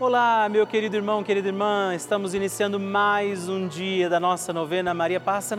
Olá, meu querido irmão, querida irmã, estamos iniciando mais um dia da nossa novena Maria Passa